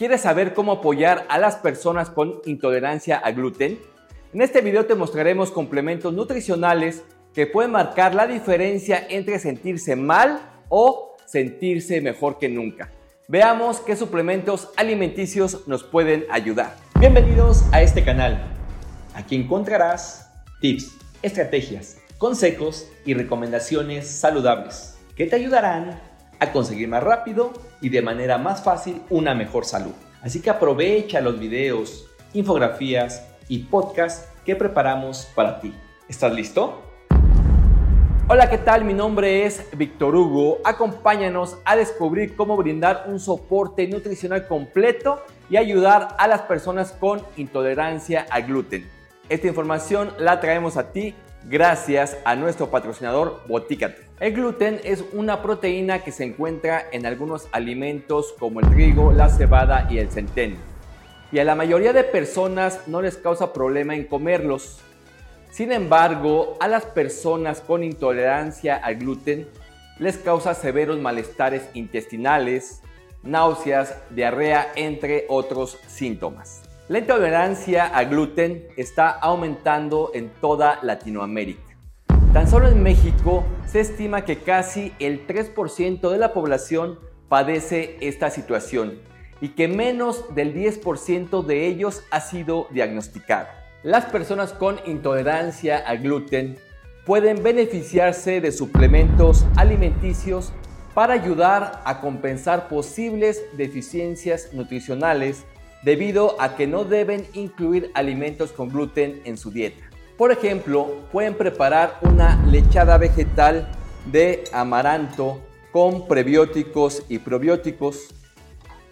¿Quieres saber cómo apoyar a las personas con intolerancia al gluten? En este video te mostraremos complementos nutricionales que pueden marcar la diferencia entre sentirse mal o sentirse mejor que nunca. Veamos qué suplementos alimenticios nos pueden ayudar. Bienvenidos a este canal. Aquí encontrarás tips, estrategias, consejos y recomendaciones saludables que te ayudarán a conseguir más rápido y de manera más fácil una mejor salud. Así que aprovecha los videos, infografías y podcasts que preparamos para ti. ¿Estás listo? Hola, ¿qué tal? Mi nombre es Víctor Hugo. Acompáñanos a descubrir cómo brindar un soporte nutricional completo y ayudar a las personas con intolerancia al gluten. Esta información la traemos a ti gracias a nuestro patrocinador Botícate. El gluten es una proteína que se encuentra en algunos alimentos como el trigo, la cebada y el centeno. Y a la mayoría de personas no les causa problema en comerlos. Sin embargo, a las personas con intolerancia al gluten les causa severos malestares intestinales, náuseas, diarrea, entre otros síntomas. La intolerancia al gluten está aumentando en toda Latinoamérica. Tan solo en México se estima que casi el 3% de la población padece esta situación y que menos del 10% de ellos ha sido diagnosticado. Las personas con intolerancia al gluten pueden beneficiarse de suplementos alimenticios para ayudar a compensar posibles deficiencias nutricionales debido a que no deben incluir alimentos con gluten en su dieta. Por ejemplo, pueden preparar una lechada vegetal de amaranto con prebióticos y probióticos.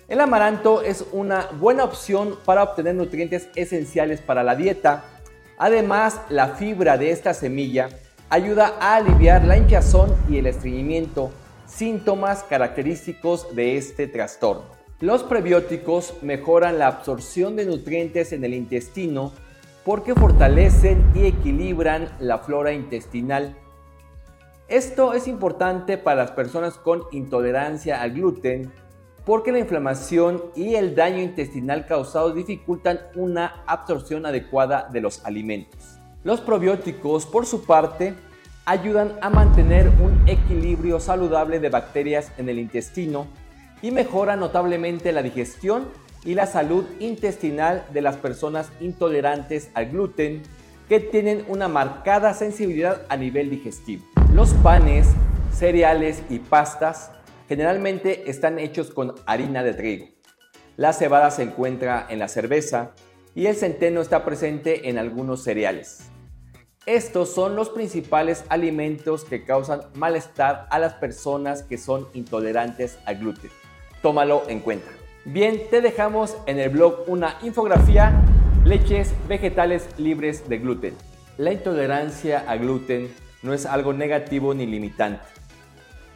El amaranto es una buena opción para obtener nutrientes esenciales para la dieta. Además, la fibra de esta semilla ayuda a aliviar la hinchazón y el estreñimiento, síntomas característicos de este trastorno. Los prebióticos mejoran la absorción de nutrientes en el intestino porque fortalecen y equilibran la flora intestinal. Esto es importante para las personas con intolerancia al gluten porque la inflamación y el daño intestinal causado dificultan una absorción adecuada de los alimentos. Los probióticos, por su parte, ayudan a mantener un equilibrio saludable de bacterias en el intestino y mejora notablemente la digestión y la salud intestinal de las personas intolerantes al gluten que tienen una marcada sensibilidad a nivel digestivo. Los panes, cereales y pastas generalmente están hechos con harina de trigo. La cebada se encuentra en la cerveza y el centeno está presente en algunos cereales. Estos son los principales alimentos que causan malestar a las personas que son intolerantes al gluten tómalo en cuenta. Bien, te dejamos en el blog una infografía, leches vegetales libres de gluten. La intolerancia a gluten no es algo negativo ni limitante.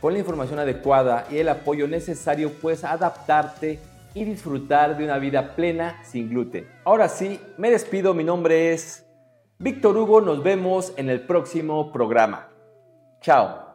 Con la información adecuada y el apoyo necesario puedes adaptarte y disfrutar de una vida plena sin gluten. Ahora sí, me despido, mi nombre es Víctor Hugo, nos vemos en el próximo programa. Chao.